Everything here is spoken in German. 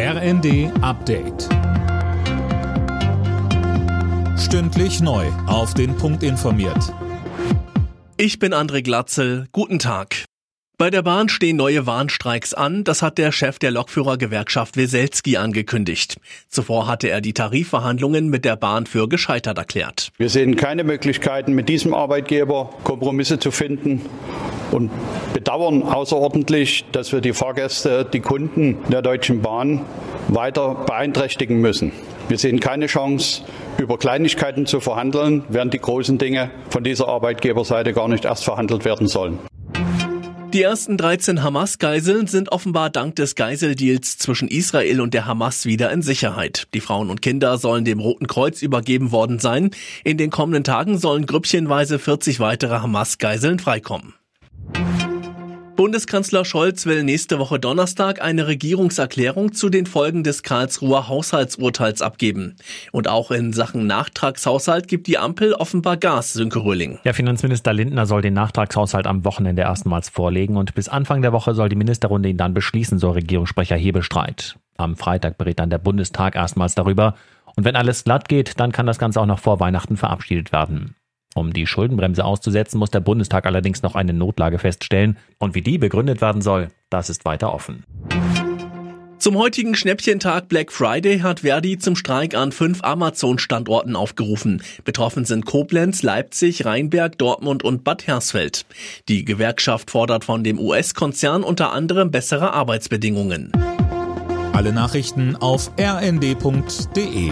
RND Update. Stündlich neu. Auf den Punkt informiert. Ich bin André Glatzel. Guten Tag. Bei der Bahn stehen neue Warnstreiks an, das hat der Chef der Lokführergewerkschaft Weselski angekündigt. Zuvor hatte er die Tarifverhandlungen mit der Bahn für gescheitert erklärt. Wir sehen keine Möglichkeiten, mit diesem Arbeitgeber Kompromisse zu finden und bedauern außerordentlich, dass wir die Fahrgäste, die Kunden der Deutschen Bahn weiter beeinträchtigen müssen. Wir sehen keine Chance, über Kleinigkeiten zu verhandeln, während die großen Dinge von dieser Arbeitgeberseite gar nicht erst verhandelt werden sollen. Die ersten 13 Hamas-Geiseln sind offenbar dank des Geiseldeals zwischen Israel und der Hamas wieder in Sicherheit. Die Frauen und Kinder sollen dem Roten Kreuz übergeben worden sein. In den kommenden Tagen sollen grüppchenweise 40 weitere Hamas-Geiseln freikommen. Bundeskanzler Scholz will nächste Woche Donnerstag eine Regierungserklärung zu den Folgen des Karlsruher Haushaltsurteils abgeben. Und auch in Sachen Nachtragshaushalt gibt die Ampel offenbar Gas, Sönke Röhling. Ja, Finanzminister Lindner soll den Nachtragshaushalt am Wochenende erstmals vorlegen und bis Anfang der Woche soll die Ministerrunde ihn dann beschließen, so Regierungssprecher Hebestreit. Am Freitag berät dann der Bundestag erstmals darüber. Und wenn alles glatt geht, dann kann das Ganze auch noch vor Weihnachten verabschiedet werden. Um die Schuldenbremse auszusetzen, muss der Bundestag allerdings noch eine Notlage feststellen. Und wie die begründet werden soll, das ist weiter offen. Zum heutigen Schnäppchentag Black Friday hat Verdi zum Streik an fünf Amazon-Standorten aufgerufen. Betroffen sind Koblenz, Leipzig, Rheinberg, Dortmund und Bad Hersfeld. Die Gewerkschaft fordert von dem US-Konzern unter anderem bessere Arbeitsbedingungen. Alle Nachrichten auf rnd.de